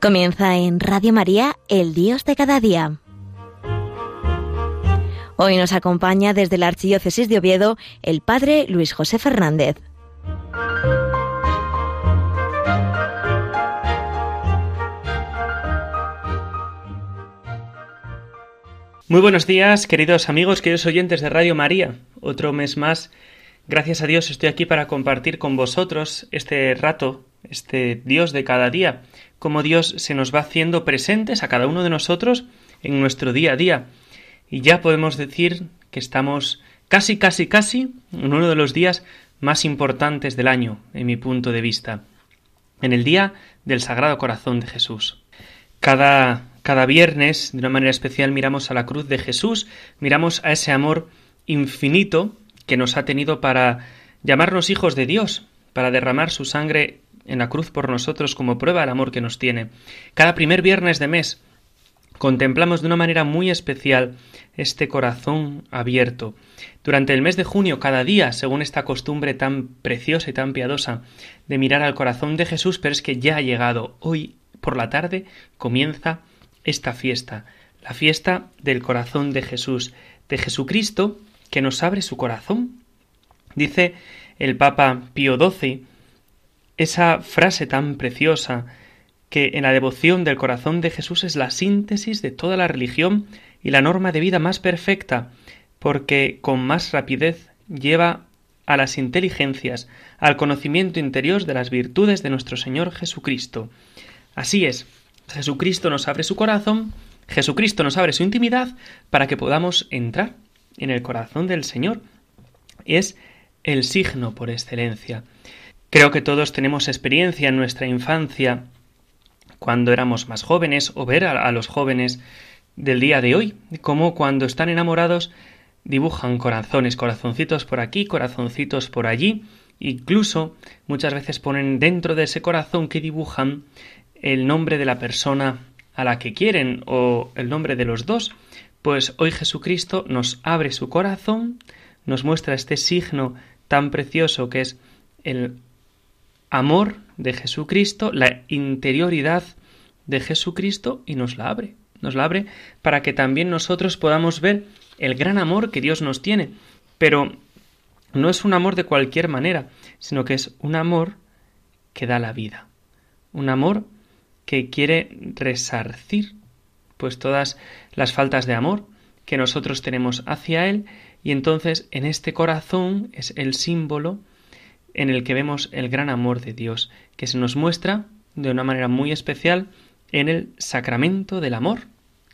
Comienza en Radio María, el Dios de cada día. Hoy nos acompaña desde la Archidiócesis de Oviedo el Padre Luis José Fernández. Muy buenos días, queridos amigos, queridos oyentes de Radio María. Otro mes más, gracias a Dios, estoy aquí para compartir con vosotros este rato, este Dios de cada día, cómo Dios se nos va haciendo presentes a cada uno de nosotros en nuestro día a día. Y ya podemos decir que estamos casi, casi, casi en uno de los días más importantes del año, en mi punto de vista, en el día del Sagrado Corazón de Jesús. Cada, cada viernes, de una manera especial, miramos a la cruz de Jesús, miramos a ese amor infinito que nos ha tenido para llamarnos hijos de Dios, para derramar su sangre en la cruz por nosotros como prueba del amor que nos tiene. Cada primer viernes de mes contemplamos de una manera muy especial este corazón abierto. Durante el mes de junio, cada día, según esta costumbre tan preciosa y tan piadosa de mirar al corazón de Jesús, pero es que ya ha llegado. Hoy por la tarde comienza esta fiesta, la fiesta del corazón de Jesús, de Jesucristo, que nos abre su corazón. Dice el Papa Pío XII esa frase tan preciosa que en la devoción del corazón de Jesús es la síntesis de toda la religión y la norma de vida más perfecta, porque con más rapidez lleva a las inteligencias, al conocimiento interior de las virtudes de nuestro Señor Jesucristo. Así es, Jesucristo nos abre su corazón, Jesucristo nos abre su intimidad para que podamos entrar en el corazón del Señor. Es el signo por excelencia. Creo que todos tenemos experiencia en nuestra infancia cuando éramos más jóvenes o ver a, los jóvenes del día de hoy, como cuando están enamorados dibujan corazones, corazoncitos por aquí, corazoncitos por allí, incluso muchas veces ponen dentro de ese corazón que dibujan el nombre de la persona a la que quieren o el nombre de los dos, pues hoy Jesucristo nos abre su corazón, nos muestra este signo tan precioso que es el amor de Jesucristo, la interioridad de Jesucristo y nos la abre. Nos la abre para que también nosotros podamos ver el gran amor que Dios nos tiene. Pero no es un amor de cualquier manera, sino que es un amor que da la vida. Un amor que quiere resarcir pues todas las faltas de amor que nosotros tenemos hacia Él y entonces en este corazón es el símbolo en el que vemos el gran amor de Dios, que se nos muestra de una manera muy especial en el sacramento del amor,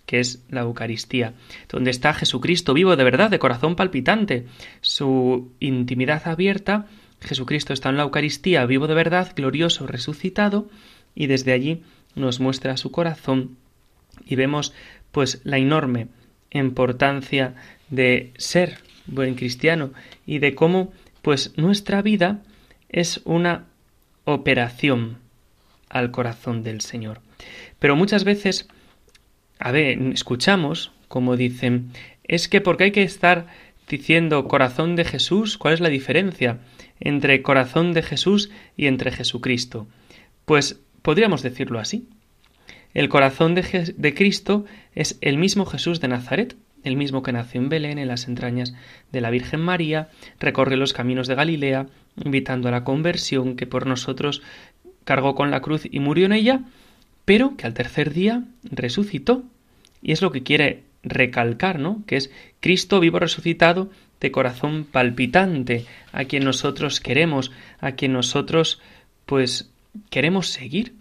que es la Eucaristía, donde está Jesucristo vivo de verdad, de corazón palpitante, su intimidad abierta, Jesucristo está en la Eucaristía vivo de verdad, glorioso, resucitado, y desde allí nos muestra su corazón y vemos pues la enorme importancia de ser buen cristiano y de cómo pues nuestra vida es una operación al corazón del Señor. Pero muchas veces, a ver, escuchamos como dicen, es que porque hay que estar diciendo corazón de Jesús, ¿cuál es la diferencia entre corazón de Jesús y entre Jesucristo? Pues podríamos decirlo así. El corazón de, de Cristo es el mismo Jesús de Nazaret, el mismo que nació en Belén, en las entrañas de la Virgen María, recorre los caminos de Galilea, invitando a la conversión, que por nosotros cargó con la cruz y murió en ella, pero que al tercer día resucitó. Y es lo que quiere recalcar, ¿no? Que es Cristo vivo resucitado de corazón palpitante, a quien nosotros queremos, a quien nosotros pues queremos seguir.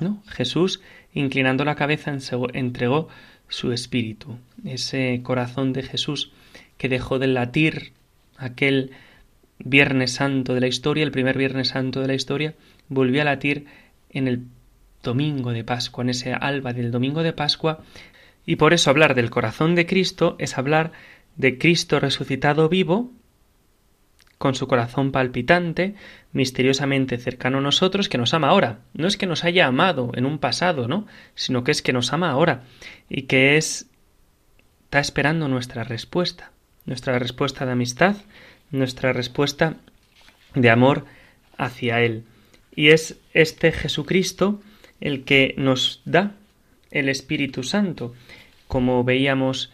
¿No? Jesús, inclinando la cabeza, entregó su espíritu, ese corazón de Jesús que dejó de latir aquel Viernes Santo de la historia, el primer Viernes Santo de la historia, volvió a latir en el domingo de Pascua, en ese alba del domingo de Pascua, y por eso hablar del corazón de Cristo es hablar de Cristo resucitado vivo, con su corazón palpitante, misteriosamente cercano a nosotros, que nos ama ahora. No es que nos haya amado en un pasado, ¿no? Sino que es que nos ama ahora y que es está esperando nuestra respuesta, nuestra respuesta de amistad, nuestra respuesta de amor hacia Él. Y es este Jesucristo el que nos da el Espíritu Santo, como veíamos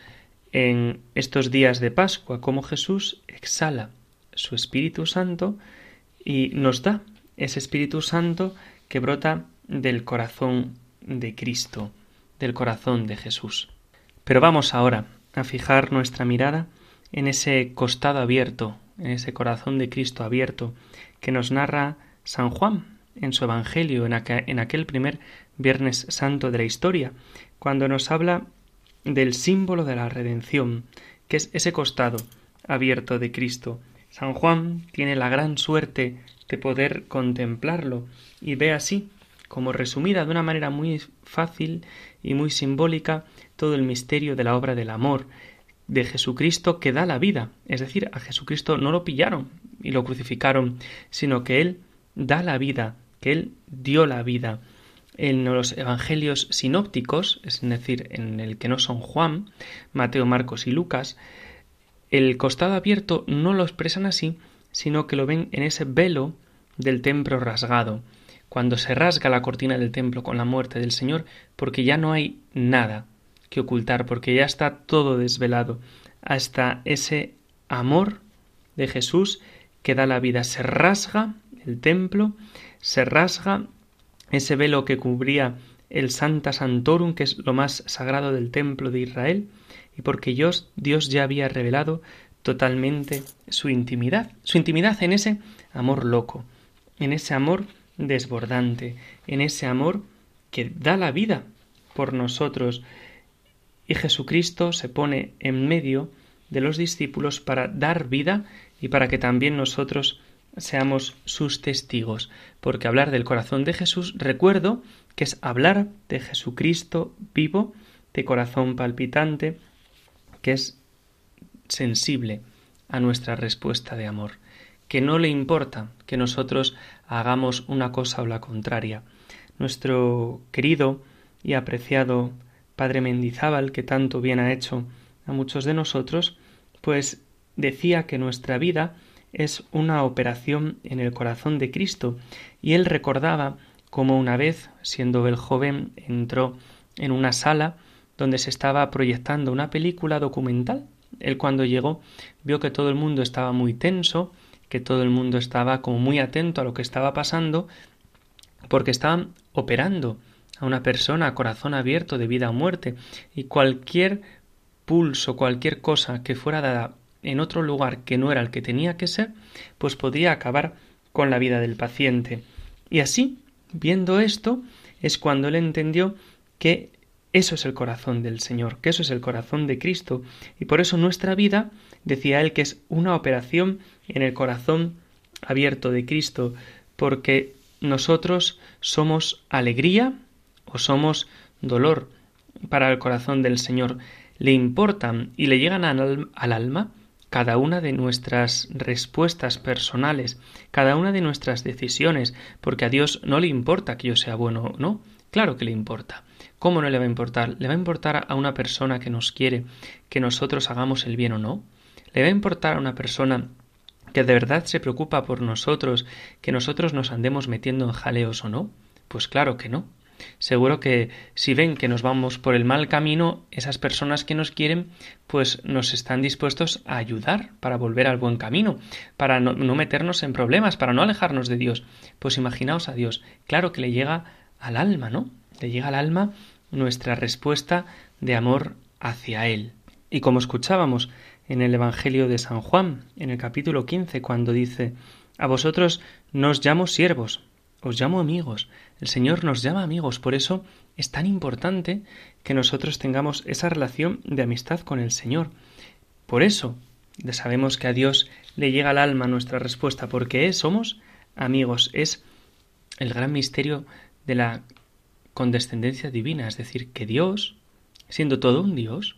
en estos días de Pascua, como Jesús exhala su Espíritu Santo y nos da ese Espíritu Santo que brota del corazón de Cristo, del corazón de Jesús. Pero vamos ahora a fijar nuestra mirada en ese costado abierto, en ese corazón de Cristo abierto que nos narra San Juan en su Evangelio, en, aquel primer Viernes Santo de la historia, cuando nos habla del símbolo de la redención, que es ese costado abierto de Cristo. San Juan tiene la gran suerte de poder contemplarlo y ve así, como resumida de una manera muy fácil y muy simbólica, todo el misterio de la obra del amor de Jesucristo que da la vida. Es decir, a Jesucristo no lo pillaron y lo crucificaron, sino que Él da la vida, que Él dio la vida. En los evangelios sinópticos, es decir, en el que no son Juan, Mateo, Marcos y Lucas, el costado abierto no lo expresan así, sino que lo ven en ese velo del templo rasgado, cuando se rasga la cortina del templo con la muerte del Señor, porque ya no hay nada que ocultar, porque ya está todo desvelado, hasta ese amor de Jesús que da la vida. Se rasga el templo, se rasga ese velo que cubría el Santa Santorum, que es lo más sagrado del templo de Israel, y porque Dios, Dios ya había revelado totalmente su intimidad, su intimidad en ese amor loco, en ese amor desbordante, en ese amor que da la vida por nosotros. Y Jesucristo se pone en medio de los discípulos para dar vida y para que también nosotros seamos sus testigos, porque hablar del corazón de Jesús, recuerdo que es hablar de Jesucristo vivo, de corazón palpitante, que es sensible a nuestra respuesta de amor, que no le importa que nosotros hagamos una cosa o la contraria. Nuestro querido y apreciado Padre Mendizábal, que tanto bien ha hecho a muchos de nosotros, pues decía que nuestra vida es una operación en el corazón de Cristo, y él recordaba cómo una vez, siendo el joven, entró en una sala donde se estaba proyectando una película documental. Él cuando llegó vio que todo el mundo estaba muy tenso, que todo el mundo estaba como muy atento a lo que estaba pasando, porque estaban operando a una persona a corazón abierto de vida o muerte, y cualquier pulso, cualquier cosa que fuera dada en otro lugar que no era el que tenía que ser, pues podía acabar con la vida del paciente. Y así, viendo esto, es cuando él entendió que eso es el corazón del Señor, que eso es el corazón de Cristo, y por eso nuestra vida, decía él, que es una operación en el corazón abierto de Cristo, porque nosotros somos alegría o somos dolor para el corazón del Señor. Le importan y le llegan al, alma cada una de nuestras respuestas personales, cada una de nuestras decisiones, porque a Dios no le importa que yo sea bueno o no, claro que le importa. ¿Cómo no le va a importar? ¿Le va a importar a una persona que nos quiere que nosotros hagamos el bien o no? ¿Le va a importar a una persona que de verdad se preocupa por nosotros, que nosotros nos andemos metiendo en jaleos o no? Pues claro que no. Seguro que si ven que nos vamos por el mal camino, esas personas que nos quieren, pues nos están dispuestos a ayudar para volver al buen camino, para no, meternos en problemas, para no alejarnos de Dios. Pues imaginaos a Dios, claro que le llega al alma, ¿no? Le llega al alma nuestra respuesta de amor hacia Él. Y como escuchábamos en el Evangelio de San Juan, en el capítulo 15, cuando dice, A vosotros nos llamo siervos, os llamo amigos. El Señor nos llama amigos, por eso es tan importante que nosotros tengamos esa relación de amistad con el Señor. Por eso sabemos que a Dios le llega al alma nuestra respuesta, porque somos amigos. Es el gran misterio de la condescendencia divina, es decir, que Dios, siendo todo un Dios,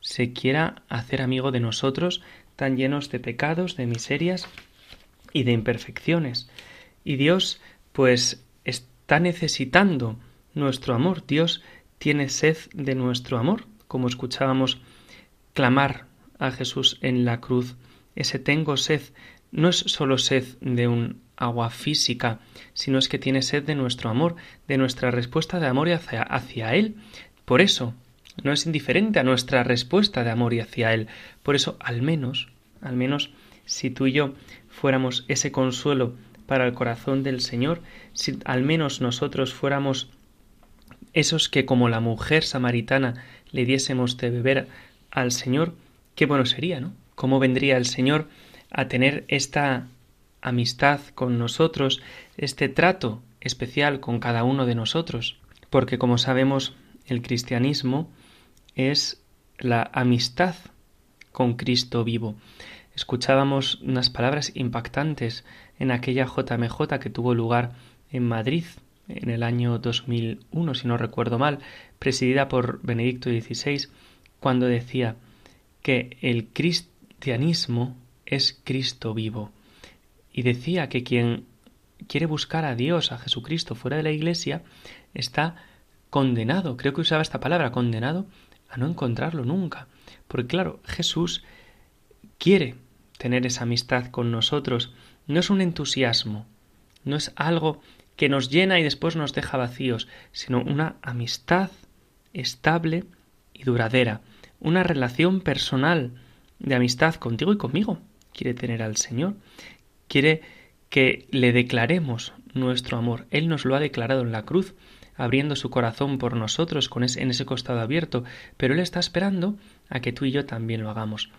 se quiera hacer amigo de nosotros tan llenos de pecados, de miserias y de imperfecciones. Y Dios pues está necesitando nuestro amor. Dios tiene sed de nuestro amor, como escuchábamos clamar a Jesús en la cruz. Ese tengo sed no es solo sed de un agua física, sino es que tiene sed de nuestro amor, de nuestra respuesta de amor hacia, hacia Él. Por eso, no es indiferente a nuestra respuesta de amor y hacia Él. Por eso, al menos, al menos, si tú y yo fuéramos ese consuelo para el corazón del Señor, si al menos nosotros fuéramos esos que como la mujer samaritana le diésemos de beber al Señor, qué bueno sería, ¿no? ¿Cómo vendría el Señor a tener esta amistad con nosotros, este trato especial con cada uno de nosotros? Porque como sabemos, el cristianismo es la amistad con Cristo vivo. Escuchábamos unas palabras impactantes en aquella JMJ que tuvo lugar en Madrid en el año 2001, si no recuerdo mal, presidida por Benedicto XVI, cuando decía que el cristianismo es Cristo vivo. Y decía que quien quiere buscar a Dios, a Jesucristo, fuera de la Iglesia, está condenado, creo que usaba esta palabra, condenado a no encontrarlo nunca. Porque claro, Jesús quiere tener esa amistad con nosotros. No es un entusiasmo, no es algo que nos llena y después nos deja vacíos, sino una amistad estable y duradera, una relación personal de amistad contigo y conmigo. Quiere tener al Señor, quiere que le declaremos nuestro amor. Él nos lo ha declarado en la cruz, abriendo su corazón por nosotros con ese, en ese costado abierto, pero Él está esperando a que tú y yo también lo hagamos.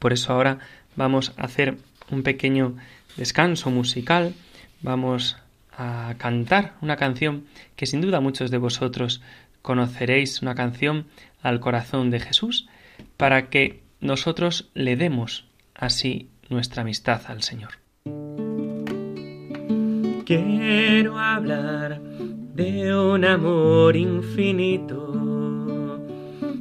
Por eso ahora vamos a hacer un pequeño descanso musical, vamos a cantar una canción que sin duda muchos de vosotros conoceréis, una canción al corazón de Jesús, para que nosotros le demos así nuestra amistad al Señor. Quiero hablar de un amor infinito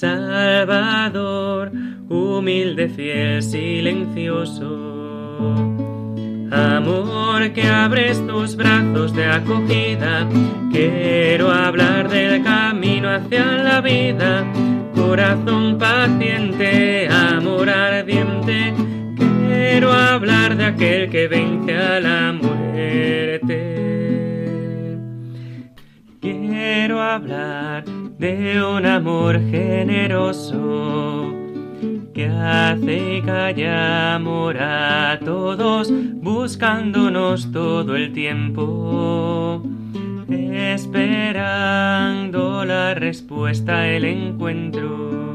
Salvador, humilde, fiel, silencioso. Amor que abres tus brazos de acogida, quiero hablar del camino hacia la vida. Corazón paciente, amor ardiente quiero hablar de aquel que vence a la muerte. Quiero hablar de un amor generoso que hace y calla amor a todos, buscándonos todo el tiempo, esperando la respuesta, el encuentro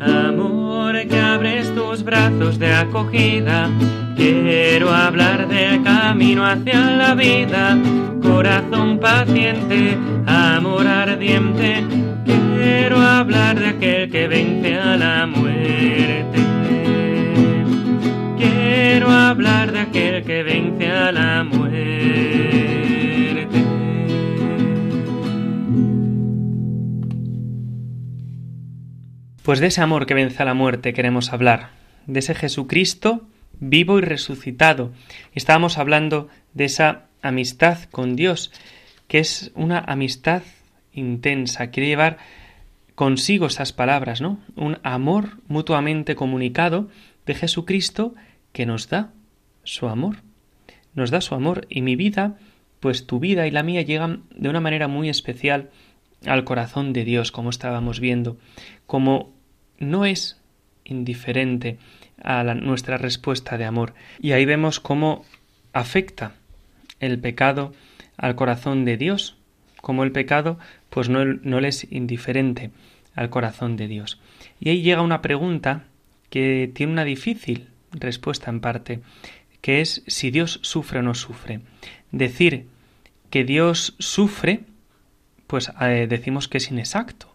Amor que abres tus brazos de acogida, quiero hablar del camino hacia la vida, corazón paciente, amor ardiente, quiero hablar de aquel que vence a la muerte. Quiero hablar de aquel que vence a la muerte. Pues de ese amor que vence a la muerte queremos hablar, de ese Jesucristo vivo y resucitado. Estábamos hablando de esa amistad con Dios, que es una amistad intensa, quiere llevar consigo esas palabras, ¿no? Un amor mutuamente comunicado de Jesucristo que nos da su amor. Nos da su amor y mi vida, pues tu vida y la mía llegan de una manera muy especial al corazón de Dios, como estábamos viendo, como no es indiferente a nuestra respuesta de amor. Y ahí vemos cómo afecta el pecado al corazón de Dios, como el pecado pues no, no le es indiferente al corazón de Dios. Y ahí llega una pregunta que tiene una difícil respuesta en parte, que es si Dios sufre o no sufre. Decir que Dios sufre, pues eh, decimos que es inexacto,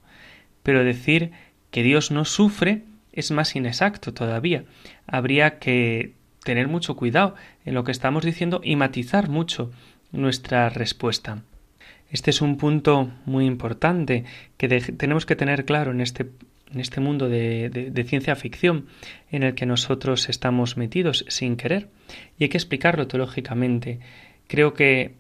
pero decir que Dios no sufre es más inexacto todavía. Habría que tener mucho cuidado en lo que estamos diciendo y matizar mucho nuestra respuesta. Este es un punto muy importante que tenemos que tener claro en este, en este mundo de, de, ciencia ficción en el que nosotros estamos metidos sin querer y hay que explicarlo teológicamente. Creo que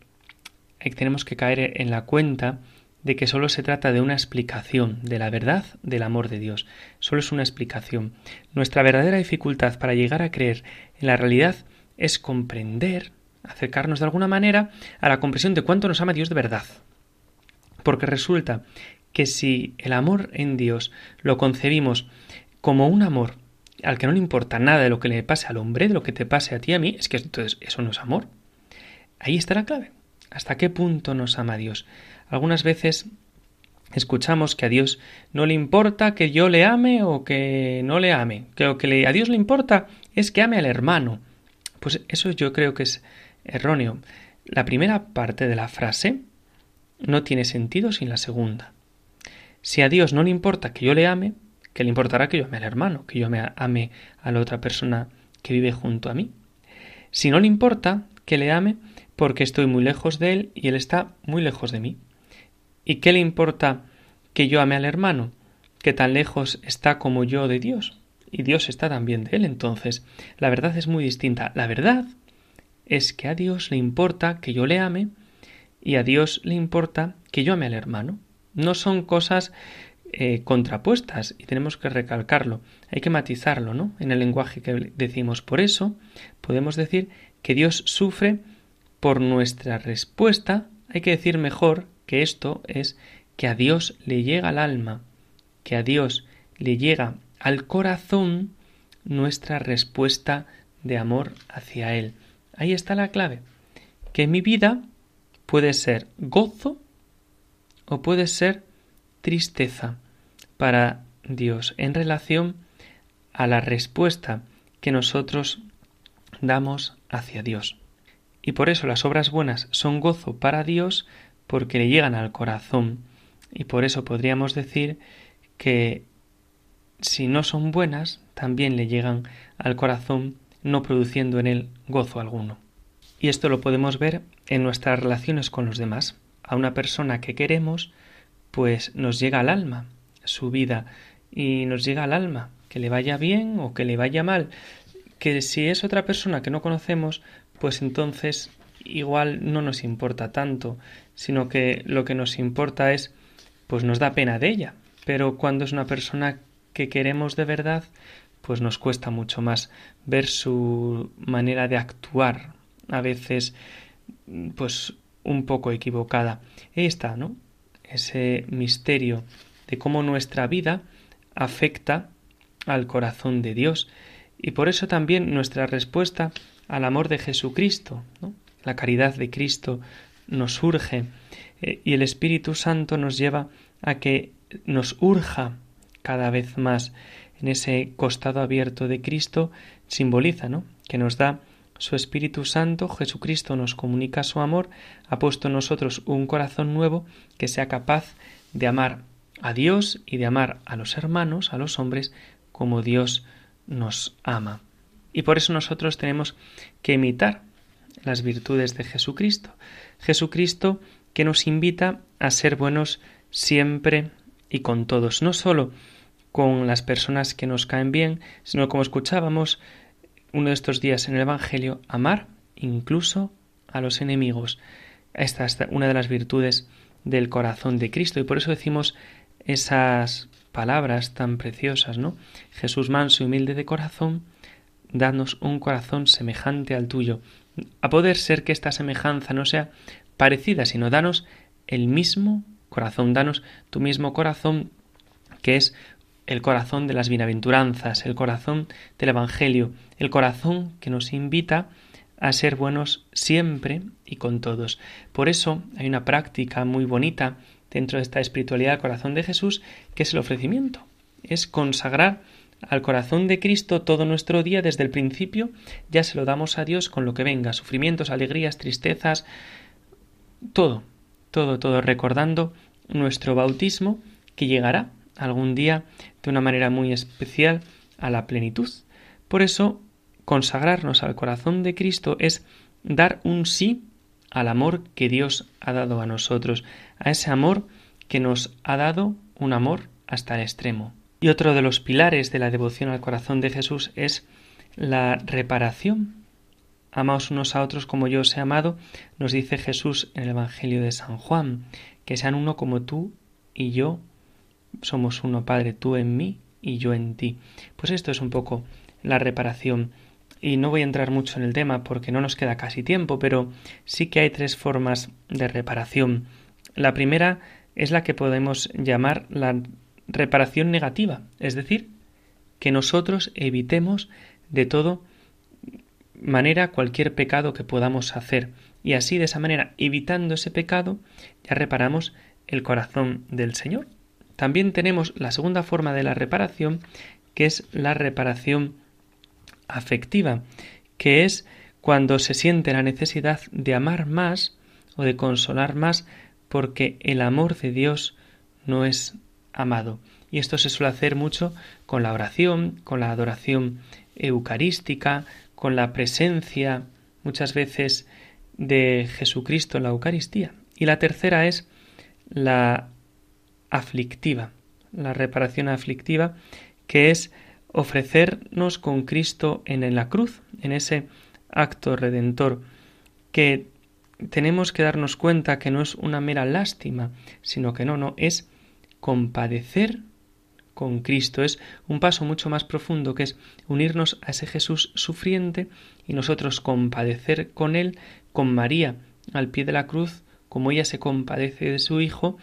tenemos que caer en la cuenta de que solo se trata de una explicación de la verdad del amor de Dios. Solo es una explicación. Nuestra verdadera dificultad para llegar a creer en la realidad es comprender, acercarnos de alguna manera a la comprensión de cuánto nos ama Dios de verdad. Porque resulta que si el amor en Dios lo concebimos como un amor al que no le importa nada de lo que le pase al hombre, de lo que te pase a ti a mí, es que entonces eso no es amor. Ahí está la clave. ¿Hasta qué punto nos ama Dios? Algunas veces escuchamos que a Dios no le importa que yo le ame o que no le ame, que lo que a Dios le importa es que ame al hermano. Pues eso yo creo que es erróneo. La primera parte de la frase no tiene sentido sin la segunda. Si a Dios no le importa que yo le ame, que le importará que yo ame al hermano, que yo me ame a la otra persona que vive junto a mí. Si no le importa que le ame, porque estoy muy lejos de él y él está muy lejos de mí. ¿Y qué le importa que yo ame al hermano, que tan lejos está como yo de Dios? Y Dios está también de él. Entonces, la verdad es muy distinta. La verdad es que a Dios le importa que yo le ame y a Dios le importa que yo ame al hermano. No son cosas eh, contrapuestas y tenemos que recalcarlo. Hay que matizarlo, ¿no? En el lenguaje que decimos. Por eso podemos decir que Dios sufre por nuestra respuesta. Hay que decir mejor que esto es que a Dios le llega al alma, que a Dios le llega al corazón nuestra respuesta de amor hacia Él. Ahí está la clave, que mi vida puede ser gozo o puede ser tristeza para Dios en relación a la respuesta que nosotros damos hacia Dios. Y por eso las obras buenas son gozo para Dios porque le llegan al corazón y por eso podríamos decir que si no son buenas, también le llegan al corazón, no produciendo en él gozo alguno. Y esto lo podemos ver en nuestras relaciones con los demás. A una persona que queremos, pues nos llega al alma su vida y nos llega al alma, que le vaya bien o que le vaya mal. Que si es otra persona que no conocemos, pues entonces igual no nos importa tanto, sino que lo que nos importa es, pues nos da pena de ella. Pero cuando es una persona que queremos de verdad, pues nos cuesta mucho más ver su manera de actuar, a veces, pues un poco equivocada. Ahí está, ¿no? Ese misterio de cómo nuestra vida afecta al corazón de Dios. Y por eso también nuestra respuesta al amor de Jesucristo, ¿no? La caridad de Cristo nos urge eh, y el Espíritu Santo nos lleva a que nos urja cada vez más en ese costado abierto de Cristo simboliza, ¿no? que nos da su Espíritu Santo, Jesucristo nos comunica su amor, ha puesto en nosotros un corazón nuevo que sea capaz de amar a Dios y de amar a los hermanos, a los hombres, como Dios nos ama. Y por eso nosotros tenemos que imitar las virtudes de Jesucristo. Jesucristo que nos invita a ser buenos siempre y con todos, no solo con las personas que nos caen bien, sino como escuchábamos uno de estos días en el Evangelio, amar incluso a los enemigos. Esta es una de las virtudes del corazón de Cristo y por eso decimos esas palabras tan preciosas, ¿no? Jesús manso y humilde de corazón, danos un corazón semejante al tuyo. A poder ser que esta semejanza no sea parecida, sino danos el mismo corazón, danos tu mismo corazón que es el corazón de las bienaventuranzas, el corazón del Evangelio, el corazón que nos invita a ser buenos siempre y con todos. Por eso hay una práctica muy bonita dentro de esta espiritualidad del corazón de Jesús, que es el ofrecimiento. Es consagrar al corazón de Cristo todo nuestro día desde el principio, ya se lo damos a Dios con lo que venga, sufrimientos, alegrías, tristezas, todo, todo, todo, recordando nuestro bautismo que llegará algún día de una manera muy especial a la plenitud. Por eso consagrarnos al corazón de Cristo es dar un sí al amor que Dios ha dado a nosotros, a ese amor que nos ha dado un amor hasta el extremo. Y otro de los pilares de la devoción al corazón de Jesús es la reparación. Amaos unos a otros como yo os he amado, nos dice Jesús en el Evangelio de San Juan, que sean uno como tú y yo somos uno, Padre, tú en mí y yo en ti. Pues esto es un poco la reparación. Y no voy a entrar mucho en el tema porque no nos queda casi tiempo, pero sí que hay tres formas de reparación. La primera es la que podemos llamar la reparación negativa, es decir, que nosotros evitemos de todo manera cualquier pecado que podamos hacer y así de esa manera evitando ese pecado ya reparamos el corazón del Señor. También tenemos la segunda forma de la reparación que es la reparación afectiva, que es cuando se siente la necesidad de amar más o de consolar más porque el amor de Dios no es amado. Y esto se suele hacer mucho con la oración, con la adoración eucarística, con la presencia muchas veces de Jesucristo en la Eucaristía. Y la tercera es la aflictiva, la reparación aflictiva, que es ofrecernos con Cristo en la cruz, en ese acto redentor, que tenemos que darnos cuenta que no es una mera lástima, sino que no, no, es compadecer con Cristo. Es un paso mucho más profundo que es unirnos a ese Jesús sufriente y nosotros compadecer con Él, con María, al pie de la cruz, como ella se compadece de su Hijo,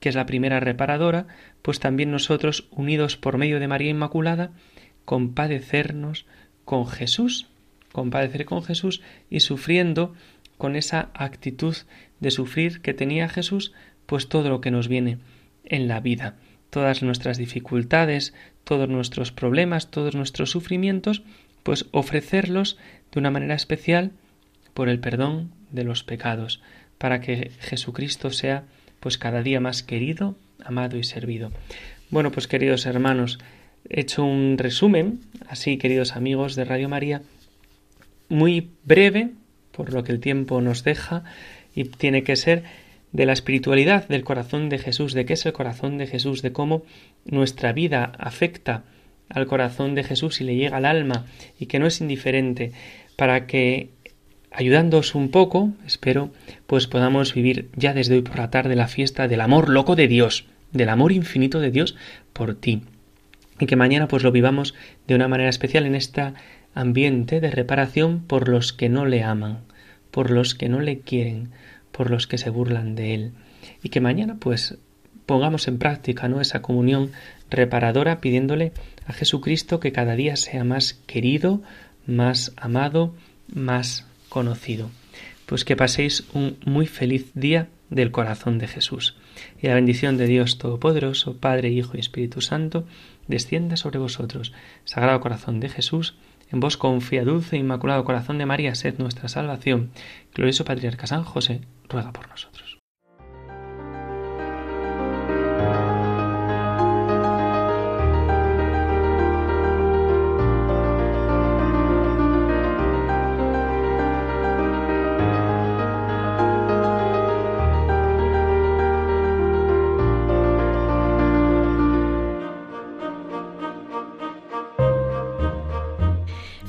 que es la primera reparadora, pues también nosotros, unidos por medio de María Inmaculada, compadecernos con Jesús, compadecer con Jesús y sufriendo con esa actitud de sufrir que tenía Jesús, pues todo lo que nos viene en la vida todas nuestras dificultades, todos nuestros problemas, todos nuestros sufrimientos, pues ofrecerlos de una manera especial por el perdón de los pecados, para que Jesucristo sea pues cada día más querido, amado y servido. Bueno, pues queridos hermanos, he hecho un resumen, así queridos amigos de Radio María, muy breve, por lo que el tiempo nos deja, y tiene que ser de la espiritualidad del corazón de Jesús, de qué es el corazón de Jesús, de cómo nuestra vida afecta al corazón de Jesús y le llega al alma y que no es indiferente, para que ayudándoos un poco, espero, pues podamos vivir ya desde hoy por la tarde la fiesta del amor loco de Dios, del amor infinito de Dios por ti. Y que mañana pues lo vivamos de una manera especial en este ambiente de reparación por los que no le aman, por los que no le quieren, por los que se burlan de él. Y que mañana pues pongamos en práctica ¿no? esa comunión reparadora pidiéndole a Jesucristo que cada día sea más querido, más amado, más conocido. Pues que paséis un muy feliz día del corazón de Jesús. Y la bendición de Dios Todopoderoso, Padre, Hijo y Espíritu Santo, descienda sobre vosotros. Sagrado corazón de Jesús, en vos confía, dulce e inmaculado corazón de María, sed nuestra salvación. Glorioso Patriarca San José, ruega por nosotros.